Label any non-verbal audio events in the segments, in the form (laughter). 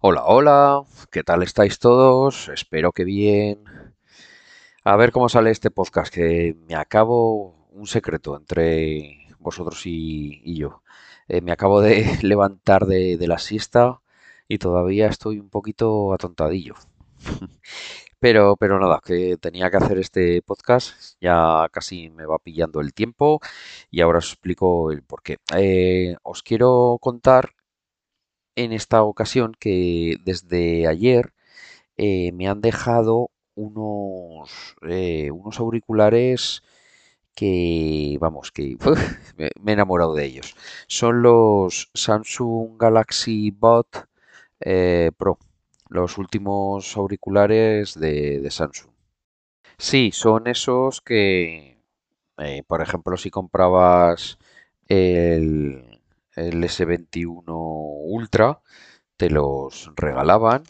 Hola, hola, ¿qué tal estáis todos? Espero que bien. A ver cómo sale este podcast, que me acabo un secreto entre vosotros y, yo. Eh, me acabo de (laughs) levantar de, la siesta y todavía estoy un poquito atontadillo. (laughs) Pero, pero nada, que tenía que hacer este podcast, ya casi me va pillando el tiempo y ahora os explico el porqué. Eh, os quiero contar en esta ocasión que desde ayer eh, me han dejado unos, eh, unos auriculares que, vamos, que (laughs) me, he enamorado de ellos. Son los Samsung Galaxy Bot eh, Pro, los últimos auriculares de, Samsung. Sí, son esos que, por ejemplo, si comprabas el, el S21 Ultra, te los regalaban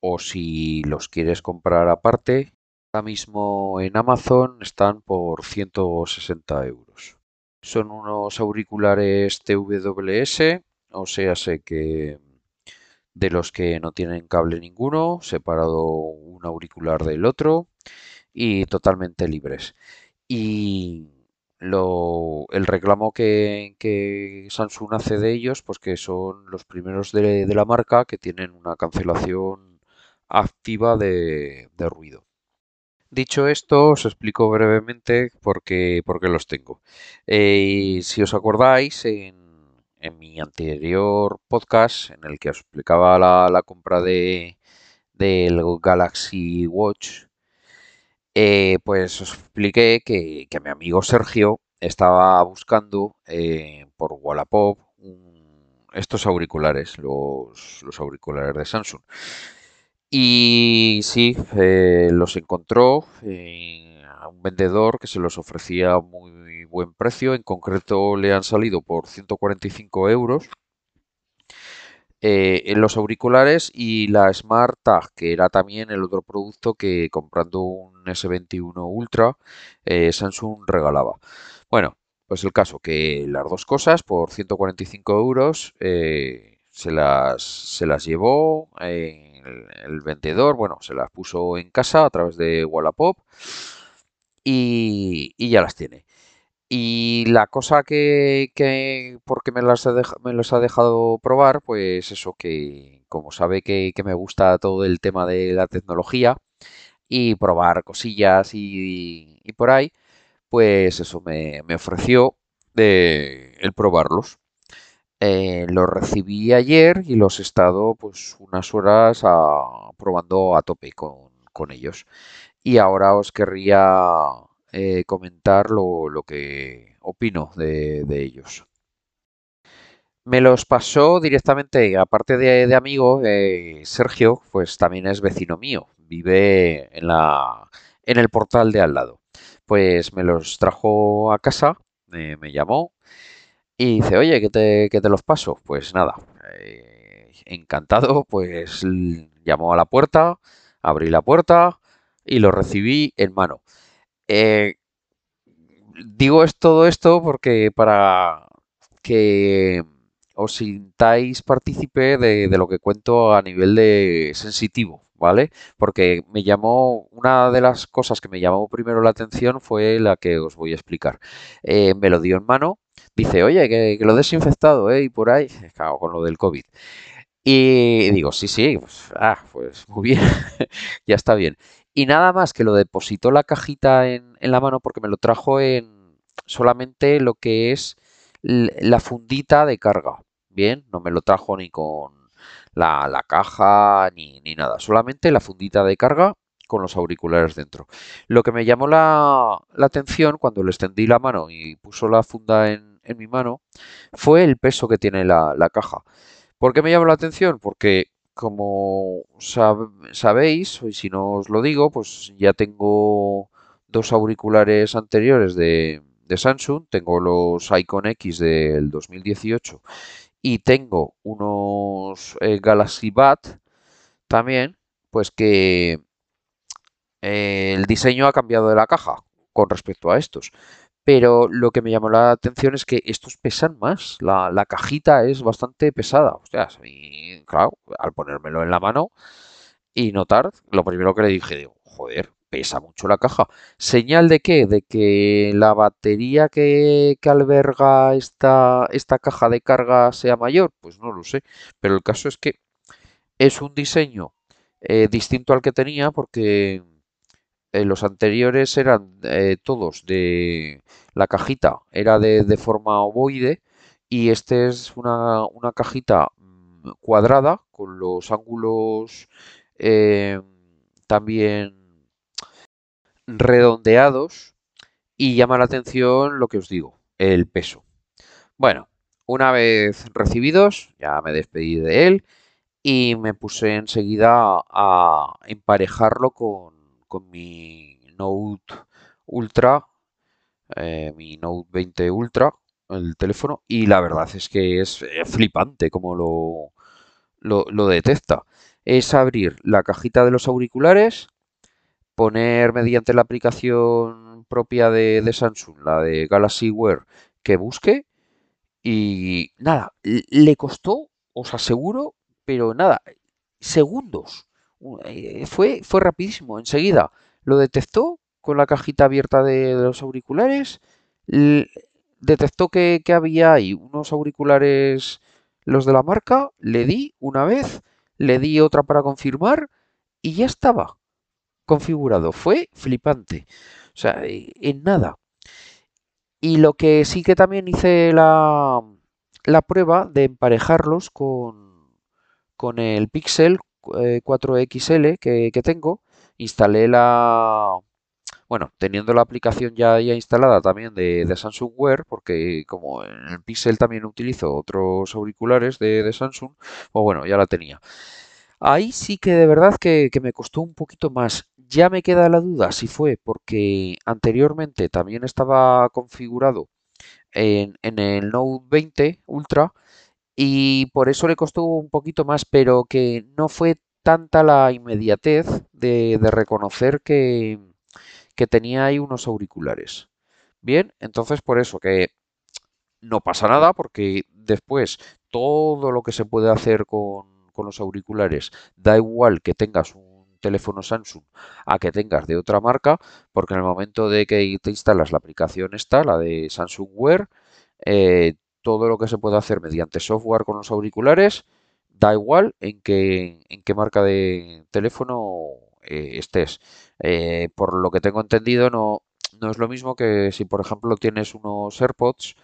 o si los quieres comprar aparte, ahora mismo en Amazon están por 160 euros. Son unos auriculares TWS, o sea, sé que de los que no tienen cable ninguno, separado un auricular del otro y totalmente libres. Y lo, el reclamo que, que Samsung hace de ellos, pues que son los primeros de, de la marca que tienen una cancelación activa de, de ruido. Dicho esto, os explico brevemente por qué, por qué los tengo. Eh, si os acordáis, en, en mi anterior podcast, en el que os explicaba la, la compra de, del Galaxy Watch, eh, pues expliqué que, que mi amigo Sergio estaba buscando eh, por Wallapop estos auriculares, los, los auriculares de Samsung. Y sí, eh, los encontró a un vendedor que se los ofrecía a muy buen precio. En concreto le han salido por 145 euros eh, en los auriculares y la Smart Tag, que era también el otro producto que comprando un S21 Ultra eh, Samsung regalaba. Bueno, pues el caso que las dos cosas por 145 euros eh, se las, se las llevó el, el vendedor, bueno, se las puso en casa a través de Wallapop y, y ya las tiene. Y la cosa que, que porque me me los ha dejado probar, pues eso, que como sabe que, me gusta todo el tema de la tecnología y probar cosillas y, y por ahí, pues eso me, ofreció de el probarlos. Eh, los recibí ayer y los he estado pues unas horas probando a tope con ellos. Y ahora os querría eh, comentar lo, lo que opino de, de ellos. Me los pasó directamente, aparte de, de amigo, eh, Sergio, pues también es vecino mío, vive en la, en el portal de al lado. Pues me los trajo a casa, me, me llamó y dice, oye, ¿qué te, qué te los paso? Pues nada, eh, encantado, pues llamó a la puerta, abrí la puerta y los recibí en mano. Eh, digo es todo esto porque para que os sintáis partícipe de, de lo que cuento a nivel de sensitivo, ¿vale? Porque me llamó, una de las cosas que me llamó primero la atención fue la que os voy a explicar. Eh, me lo dio en mano, dice, oye, que, lo he desinfectado, ¿eh? Y por ahí, (laughs) cago con lo del COVID. Y digo, sí, sí, pues, ah, pues muy bien, (laughs) ya está bien. Y nada más que lo depositó la cajita en, en la mano porque me lo trajo en solamente lo que es la fundita de carga. Bien, no me lo trajo ni con la, caja ni, ni nada, solamente la fundita de carga con los auriculares dentro. Lo que me llamó la, la atención cuando le extendí la mano y puso la funda en, en mi mano fue el peso que tiene la, la caja. ¿Por qué me llamó la atención? Porque como sab- sabéis, y si no os lo digo, pues ya tengo dos auriculares anteriores de, Samsung. Tengo los Icon X del 2018 y tengo unos eh, Galaxy Buds también, pues que eh, el diseño ha cambiado de la caja con respecto a estos. Pero lo que me llamó la atención es que estos pesan más. La, la cajita es bastante pesada. O sea, claro, al ponérmelo en la mano y notar, lo primero que le dije, digo, joder, pesa mucho la caja. ¿Señal de qué? De que la batería que, alberga esta, esta caja de carga sea mayor. Pues no lo sé. Pero el caso es que es un diseño eh, distinto al que tenía porque eh, los anteriores eran eh, todos de la cajita era de, forma ovoide y este es una, una cajita mm, cuadrada con los ángulos también redondeados y llama la atención lo que os digo, el peso. Bueno, una vez recibidos, ya me despedí de él y me puse enseguida a emparejarlo con, mi Note Ultra, eh, mi Note 20 Ultra, el teléfono, y la verdad es que es eh, flipante como lo, lo, lo detecta. Es abrir la cajita de los auriculares poner mediante la aplicación propia de, Samsung, la de Galaxy Wear, que busque y nada, le costó, os aseguro, pero nada, segundos. Eh, fue, fue rapidísimo, enseguida lo detectó con la cajita abierta de, los auriculares, detectó que, que había ahí unos auriculares, los de la marca, le di una vez, le di otra para confirmar y ya estaba configurado. Fue flipante. O sea, e, en nada. Y lo que sí que también hice la, la prueba de emparejarlos con, con el Pixel 4XL eh, que, tengo. Instalé la... Bueno, teniendo la aplicación ya, instalada también de, Samsung Wear, porque como en el Pixel también utilizo otros auriculares de, Samsung, pues bueno, ya la tenía. Ahí sí que de verdad que, que me costó un poquito más. Ya me queda la duda si fue porque anteriormente también estaba configurado en, el Note 20 Ultra y por eso le costó un poquito más, pero que no fue tanta la inmediatez de, reconocer que, que tenía ahí unos auriculares. Bien, entonces por eso que no pasa nada porque después todo lo que se puede hacer con, con los auriculares, da igual que tengas un teléfono Samsung a que tengas de otra marca, porque en el momento de que te instalas la aplicación esta, la de Samsung Wear, eh, todo lo que se puede hacer mediante software con los auriculares, da igual en qué, en qué marca de teléfono eh, estés. Eh, por lo que tengo entendido, no, es lo mismo que si, por ejemplo, tienes unos AirPods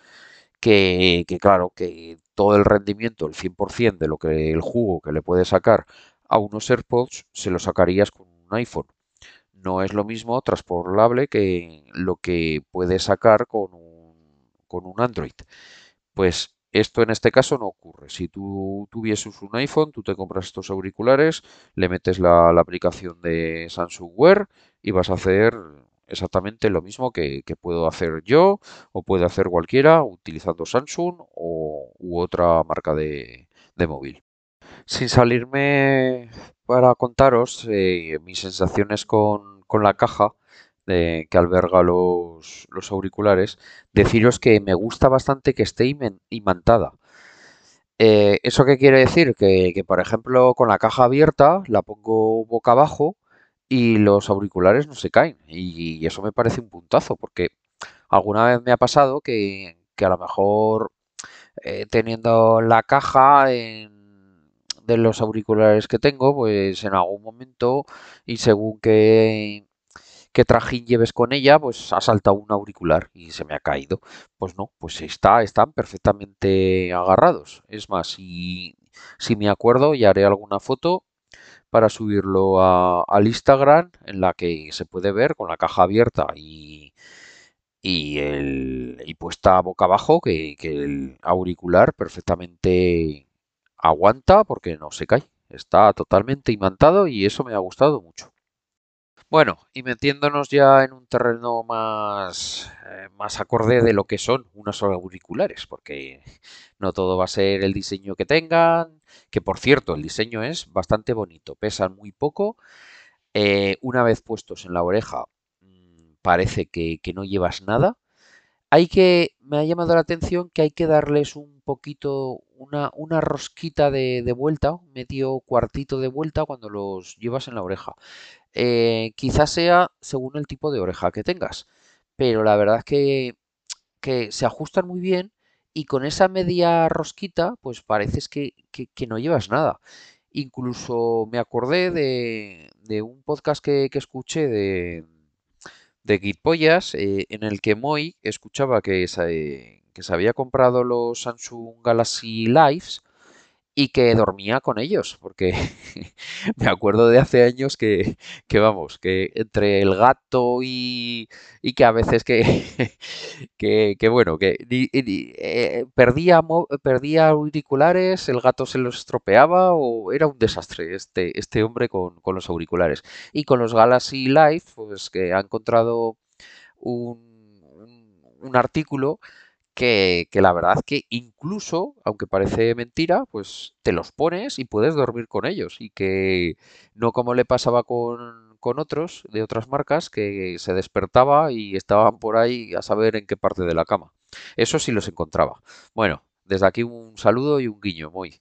que, que, claro, que todo el rendimiento, el 100% de lo que el jugo que le puedes sacar a unos AirPods se lo sacarías con un iPhone. No es lo mismo transportable que lo que puedes sacar con un, con un Android. Pues esto en este caso no ocurre. Si tú tuvieses un iPhone, tú te compras estos auriculares, le metes la, aplicación de Samsung Wear y vas a hacer exactamente lo mismo que, puedo hacer yo o puede hacer cualquiera utilizando Samsung o, u otra marca de móvil. Sin salirme para contaros eh, mis sensaciones con, la caja que alberga los, auriculares, deciros que me gusta bastante que esté imantada. Eh, ¿Eso qué quiere decir? Que, que, por ejemplo, con la caja abierta la pongo boca abajo y los auriculares no se caen. Y, eso me parece un puntazo, porque alguna vez me ha pasado que, a lo mejor eh, teniendo la caja de los auriculares que tengo, pues en algún momento y según qué, qué trajín lleves con ella, pues ha saltado un auricular y se me ha caído. Pues no, pues está, están perfectamente agarrados. Es más, si, si me acuerdo, ya haré alguna foto para subirlo a, al Instagram en la que se puede ver con la caja abierta y, y, el, y puesta boca abajo que, que el auricular perfectamente aguanta porque no se cae. Está totalmente imantado y eso me ha gustado mucho. Bueno, y metiéndonos ya en un terreno más, eh, más acorde de lo que son unos auriculares, porque no todo va a ser el diseño que tengan, que por cierto, el diseño es bastante bonito, pesan muy poco, eh, una vez puestos en la oreja mm, parece que, que no llevas nada, hay que, me ha llamado la atención que hay que darles un poquito, una, una rosquita de, de vuelta, medio cuartito de vuelta cuando los llevas en la oreja. Eh, quizás sea según el tipo de oreja que tengas, pero la verdad es que, que se ajustan muy bien y con esa media rosquita, pues pareces que, que- que no llevas nada. Incluso me acordé de, de un podcast que, que escuché de, de Guipollas, eh, en el que Moy escuchaba que se, se había comprado los Samsung Galaxy Lives y que dormía con ellos, porque (laughs) me acuerdo de hace años que, que vamos, que entre el gato y, y que a veces que, (laughs) que, bueno, que eh, perdía, perdía auriculares, el gato se los estropeaba o era un desastre este, este hombre con, con los auriculares. Y con los Galaxy Live, pues que ha encontrado un un artículo que, la verdad que incluso, aunque parece mentira, pues te los pones y puedes dormir con ellos y que no como le pasaba con, con otros de otras marcas que se despertaba y estaban por ahí a saber en qué parte de la cama. Eso sí los encontraba. Bueno, desde aquí un saludo y un guiño, muy,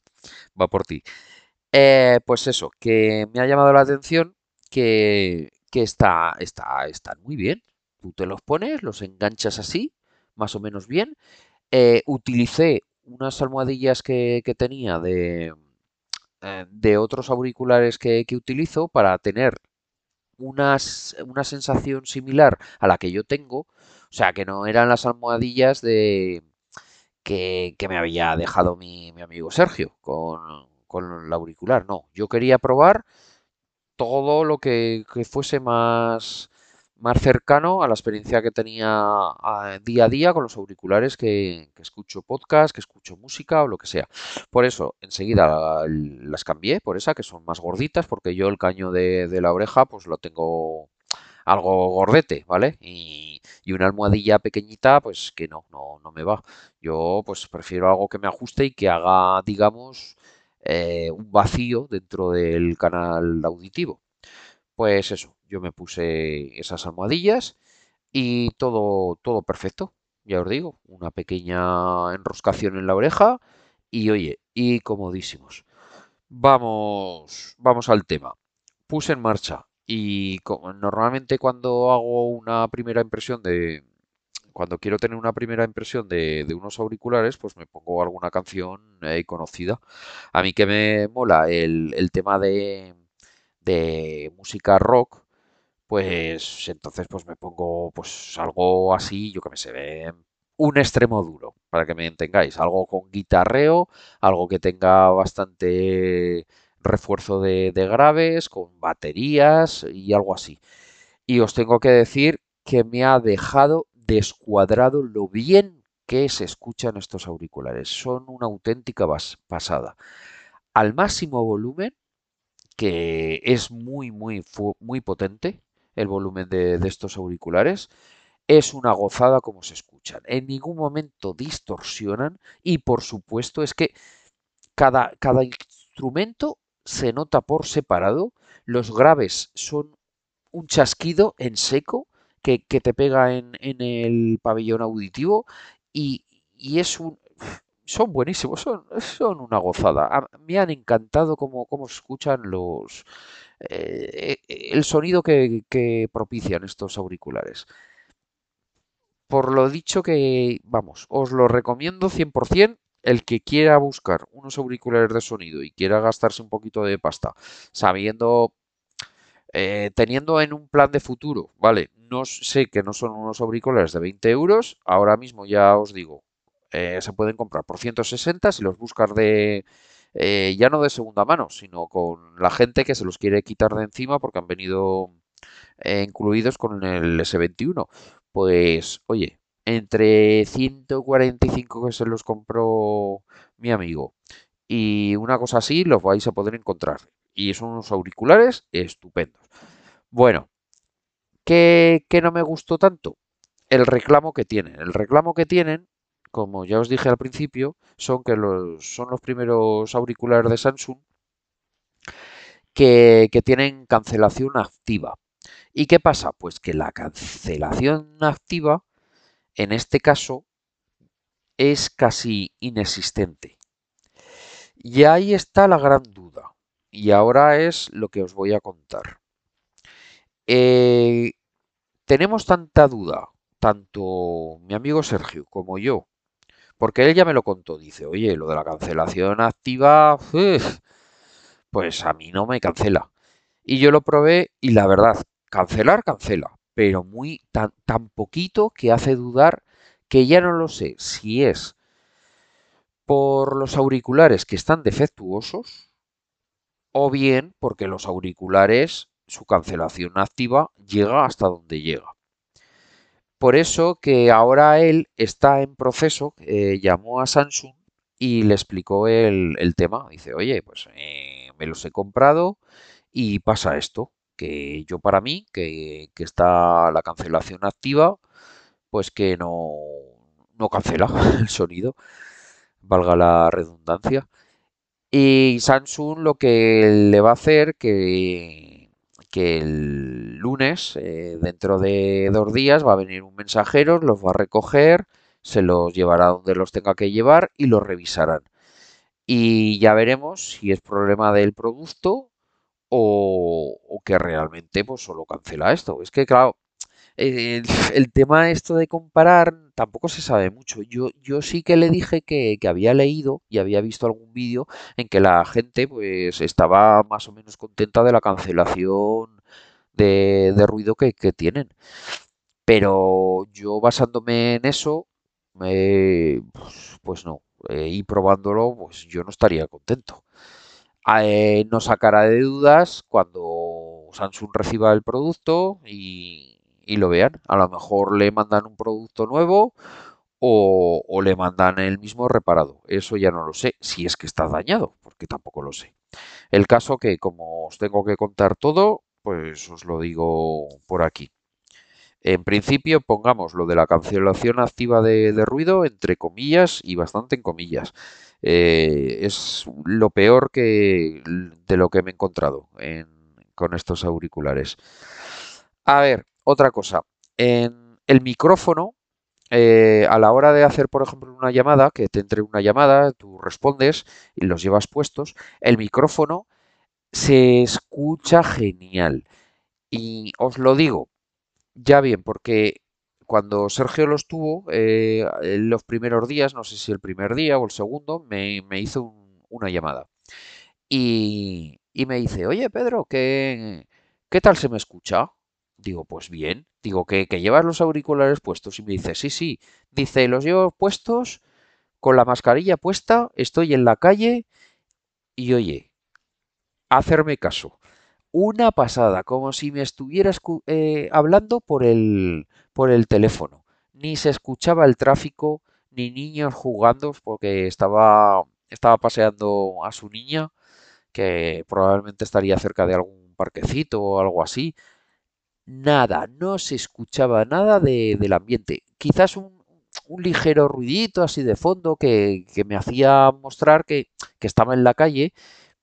va por ti. Eh, pues eso, que me ha llamado la atención que, que está, está, están muy bien. Tú te los pones, los enganchas así, más o menos bien, eh, utilicé unas almohadillas que, tenía de, eh, de otros auriculares que, que utilizo para tener unas, una sensación similar a la que yo tengo. O sea, que no eran las almohadillas de que, que me había dejado mi, mi amigo Sergio con, con el auricular. No, yo quería probar todo lo que, que fuese más, más cercano a la experiencia que tenía a- día a día con los auriculares que, escucho podcast, que escucho música o lo que sea. Por eso, enseguida la- las cambié por esa, que son más gorditas, porque yo el caño de, de la oreja pues lo tengo algo gordete, ¿vale? Y, y una almohadilla pequeñita, pues que no, no, no me va. Yo pues prefiero algo que me ajuste y que haga, digamos, eh, un vacío dentro del canal auditivo. Pues eso, yo me puse esas almohadillas y todo, todo perfecto. Ya os digo, una pequeña enroscación en la oreja y oye, y comodísimos. Vamos, vamos al tema. Puse en marcha y normalmente cuando hago una primera impresión de, cuando quiero tener una primera impresión de, de unos auriculares, pues me pongo alguna canción eh, conocida. A mí que me mola el, el tema de, de música rock, pues entonces pues me pongo pues algo así, yo que me sé, de un extremo duro, para que me entengáis, algo con guitarreo, algo que tenga bastante refuerzo de, graves, con baterías y algo así. Y os tengo que decir que me ha dejado descuadrado lo bien que se escuchan estos auriculares. Son una auténtica pasada. Al máximo volumen, que es muy, muy, muy potente, el volumen de, de estos auriculares, es una gozada como se escuchan. En ningún momento distorsionan y por supuesto es que cada, cada instrumento se nota por separado. Los graves son un chasquido en seco que, que te pega en, en el pabellón auditivo y, y es un... Son buenísimos, son, son una gozada. Me han encantado cómo, cómo escuchan los... eh, eh, el sonido que, propician estos auriculares. Por lo dicho que, vamos, os lo recomiendo 100%. El que quiera buscar unos auriculares de sonido y quiera gastarse un poquito de pasta, sabiendo eh, teniendo en un plan de futuro, ¿vale? No sé que no son unos auriculares de 20 euros, ahora mismo ya os digo, se pueden comprar por 160 si los buscas de, eh, ya no de segunda mano, sino con la gente que se los quiere quitar de encima porque han venido eh, incluidos con el S21. Pues, oye, entre 145 que se los compró mi amigo y una cosa así los vais a poder encontrar. Y son unos auriculares estupendos. Bueno, ¿qué, qué no me gustó tanto? El reclamo que tienen. El reclamo que tienen, como ya os dije al principio, son que los, son los primeros auriculares de Samsung que, tienen cancelación activa. ¿Y qué pasa? Pues que la cancelación activa en este caso es casi inexistente. Y ahí está la gran duda. Y ahora es lo que os voy a contar. Eh, tenemos tanta duda, tanto mi amigo Sergio como yo, porque él ya me lo contó, dice, oye, lo de la cancelación activa, pues a mí no me cancela. Y yo lo probé y la verdad, cancelar, cancela, pero muy tan, tan poquito que hace dudar que ya no lo sé si es por los auriculares que están defectuosos o bien porque los auriculares, su cancelación activa llega hasta donde llega. Por eso que ahora él está en proceso, eh, llamó a Samsung y le explicó el, tema. Dice, oye, pues eh, me los he comprado y pasa esto, que yo para mí, que, que está la cancelación activa, pues que no, no cancela (laughs) el sonido, valga la redundancia. Y Samsung lo que le va a hacer que, que el lunes, eh, dentro de dos días, va a venir un mensajero, los va a recoger, se los llevará donde los tenga que llevar y los revisarán. Y ya veremos si es problema del producto o, que realmente pues solo cancela esto. Es que claro, el, tema esto de comparar tampoco se sabe mucho. Yo, yo sí que le dije que, había leído y había visto algún vídeo en que la gente pues estaba más o menos contenta de la cancelación de, ruido que, tienen. Pero yo basándome en eso, pues, pues, no. Eh, y probándolo, pues yo no estaría contento. Eh, no sacará de dudas cuando Samsung reciba el producto y, y lo vean. A lo mejor le mandan un producto nuevo o, le mandan el mismo reparado. Eso ya no lo sé, si es que está dañado, porque tampoco lo sé. El caso que como os tengo que contar todo, pues os lo digo por aquí. En principio pongamos lo de la cancelación activa de, ruido entre comillas y bastante en comillas. Eh, es lo peor que de lo que me he encontrado con estos auriculares. A ver, otra cosa, en el micrófono, eh, a la hora de hacer, por ejemplo, una llamada, que te entre una llamada, tú respondes y los llevas puestos, el micrófono se escucha genial. Y os lo digo, ya bien, porque cuando Sergio los tuvo, eh, los primeros días, no sé si el primer día o el segundo, me, hizo una llamada. Y, y, me dice, oye Pedro, ¿qué, ¿qué tal se me escucha? Digo, pues bien. Digo, que, llevas los auriculares puestos. Y me dice, sí, sí. Dice, los llevo puestos con la mascarilla puesta, estoy en la calle y oye, hacerme caso. Una pasada, como si me estuvieras eh, hablando por el, por el teléfono. Ni se escuchaba el tráfico, ni niños jugando, porque estaba, estaba paseando a su niña, que probablemente estaría cerca de algún parquecito o algo así nada, no se escuchaba nada del ambiente. Quizás un, ligero ruidito así de fondo que, me hacía mostrar que, estaba en la calle,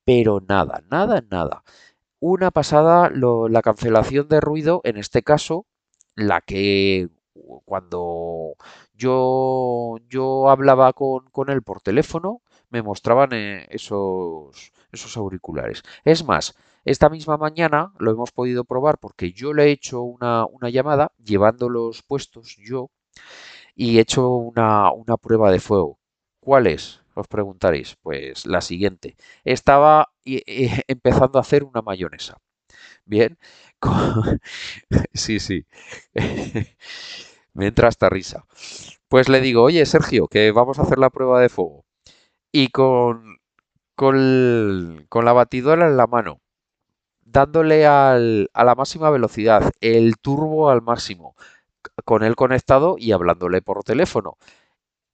pero nada, nada, nada. Una pasada la cancelación de ruido, en este caso, la que cuando yo, yo hablaba con, con él por teléfono, me mostraban eh, esos, esos auriculares. Es más, esta misma mañana lo hemos podido probar porque yo le he hecho una, llamada llevándolos puestos yo y he hecho una, prueba de fuego. ¿Cuál es? Os preguntaréis. Pues la siguiente. Estaba (laughs) empezando a hacer una mayonesa. Bien. (laughs) sí, sí. (laughs) Me entra risa. Pues le digo, oye Sergio, que vamos a hacer la prueba de fuego. Y con, con, con la batidora en la mano dándole al, a la máxima velocidad, el turbo al máximo, con él conectado y hablándole por teléfono.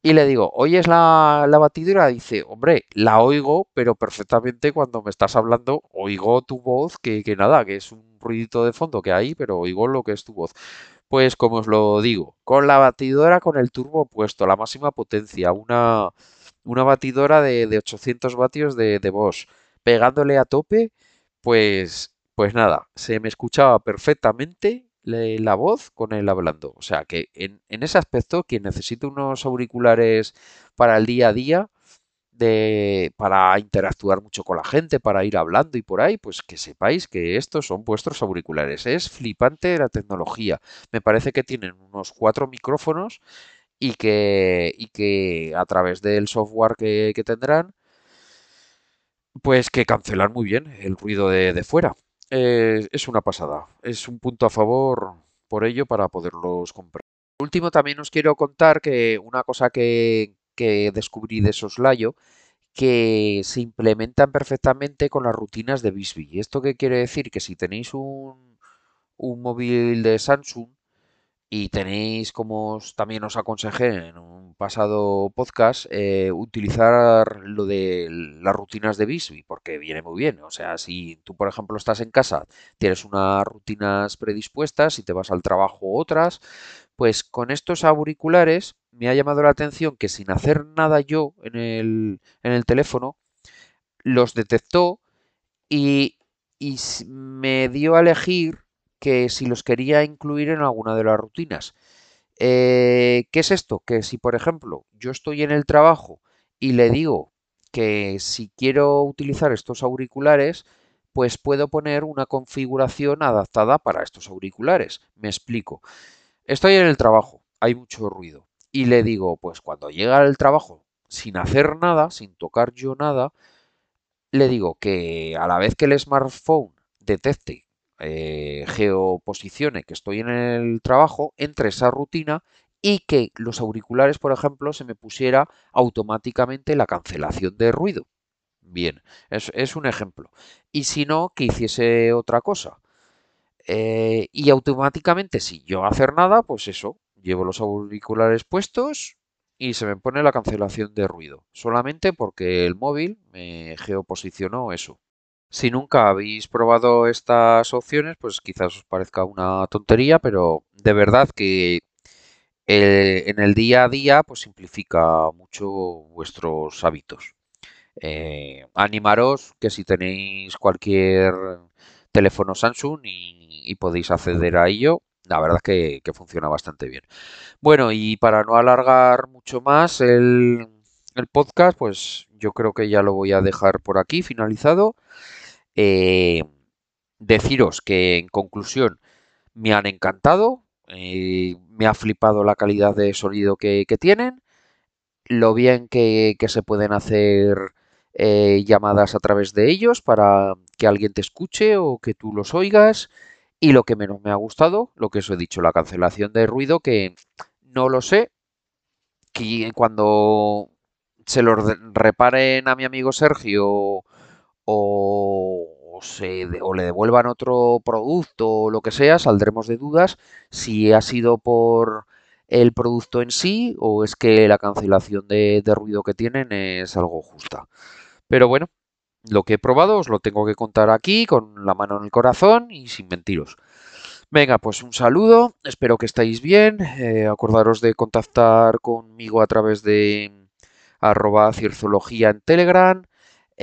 Y le digo, ¿oyes la, la batidora? Dice, hombre, la oigo, pero perfectamente cuando me estás hablando, oigo tu voz, que, que nada, que es un ruidito de fondo que hay, pero oigo lo que es tu voz. Pues como os lo digo, con la batidora con el turbo puesto, la máxima potencia, una, una batidora de, de 800 vatios de, de Bosch, pegándole a tope, pues, pues nada, se me escuchaba perfectamente la voz con el hablando. O sea que en, en ese aspecto, quien necesite unos auriculares para el día a día, de, para interactuar mucho con la gente, para ir hablando y por ahí, pues que sepáis que estos son vuestros auriculares. Es flipante la tecnología. Me parece que tienen unos cuatro micrófonos y que, y que a través del software que, tendrán, pues que cancelan muy bien el ruido de, fuera. Eh, es una pasada. Es un punto a favor por ello para poderlos comprar. Por último, también os quiero contar que una cosa que, que descubrí de soslayo que se implementan perfectamente con las rutinas de Bisbee. ¿Y esto qué quiere decir? Que si tenéis un, un móvil de Samsung y tenéis, como también os aconsejé en un pasado podcast, eh, utilizar lo de las rutinas de Bisbee, porque viene muy bien. O sea, si tú, por ejemplo, estás en casa, tienes unas rutinas predispuestas y te vas al trabajo otras, pues con estos auriculares me ha llamado la atención que sin hacer nada yo en el, en el teléfono, los detectó y, y me dio a elegir que si los quería incluir en alguna de las rutinas. Eh, ¿Qué es esto? Que si, por ejemplo, yo estoy en el trabajo y le digo que si quiero utilizar estos auriculares, pues puedo poner una configuración adaptada para estos auriculares. Me explico. Estoy en el trabajo, hay mucho ruido. Y le digo, pues cuando llega al trabajo, sin hacer nada, sin tocar yo nada, le digo que a la vez que el smartphone detecte, eh, geoposicione que estoy en el trabajo, entre esa rutina y que los auriculares, por ejemplo, se me pusiera automáticamente la cancelación de ruido. Bien, es, es un ejemplo. Y si no, que hiciese otra cosa. Eh, y automáticamente, si yo hacer nada, pues eso, llevo los auriculares puestos y se me pone la cancelación de ruido. Solamente porque el móvil me geoposicionó eso. Si nunca habéis probado estas opciones, pues quizás os parezca una tontería, pero de verdad que en el día a día pues simplifica mucho vuestros hábitos. Eh, animaros que si tenéis cualquier teléfono Samsung y, podéis acceder a ello. La verdad es que, funciona bastante bien. Bueno, y para no alargar mucho más el, podcast, pues yo creo que ya lo voy a dejar por aquí finalizado. Eh, deciros que en conclusión me han encantado, eh, me ha flipado la calidad de sonido que, tienen, lo bien que, se pueden hacer eh, llamadas a través de ellos para que alguien te escuche o que tú los oigas. Y lo que menos me ha gustado, lo que os he dicho, la cancelación de ruido, que no lo sé, que cuando se lo reparen a mi amigo Sergio o, se, o le devuelvan otro producto o lo que sea, saldremos de dudas si ha sido por el producto en sí o es que la cancelación de ruido que tienen es algo justa. Pero bueno, lo que he probado os lo tengo que contar aquí con la mano en el corazón y sin mentiros. Venga, pues un saludo, espero que estéis bien. Eh, acordaros de contactar conmigo a través de arroba cierzología en Telegram,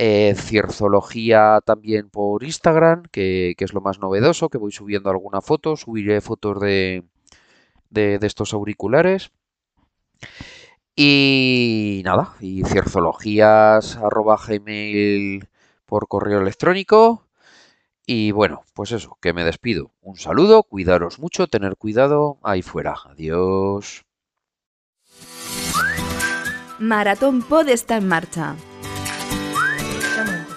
eh, cierzología también por Instagram, que, es lo más novedoso, que voy subiendo alguna foto, subiré fotos de, de, de estos auriculares. Y nada, y cierzologías arroba gmail por correo electrónico. Y bueno, pues eso, que me despido. Un saludo, cuidaros mucho, tener cuidado ahí fuera. Adiós. Maratón Pod está en marcha.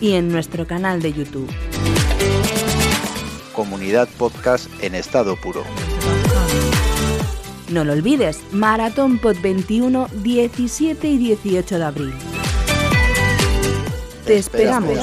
y en nuestro canal de YouTube. Comunidad Podcast en estado puro. No lo olvides, Maratón Pod 21, 17 y 18 de abril. Te esperamos.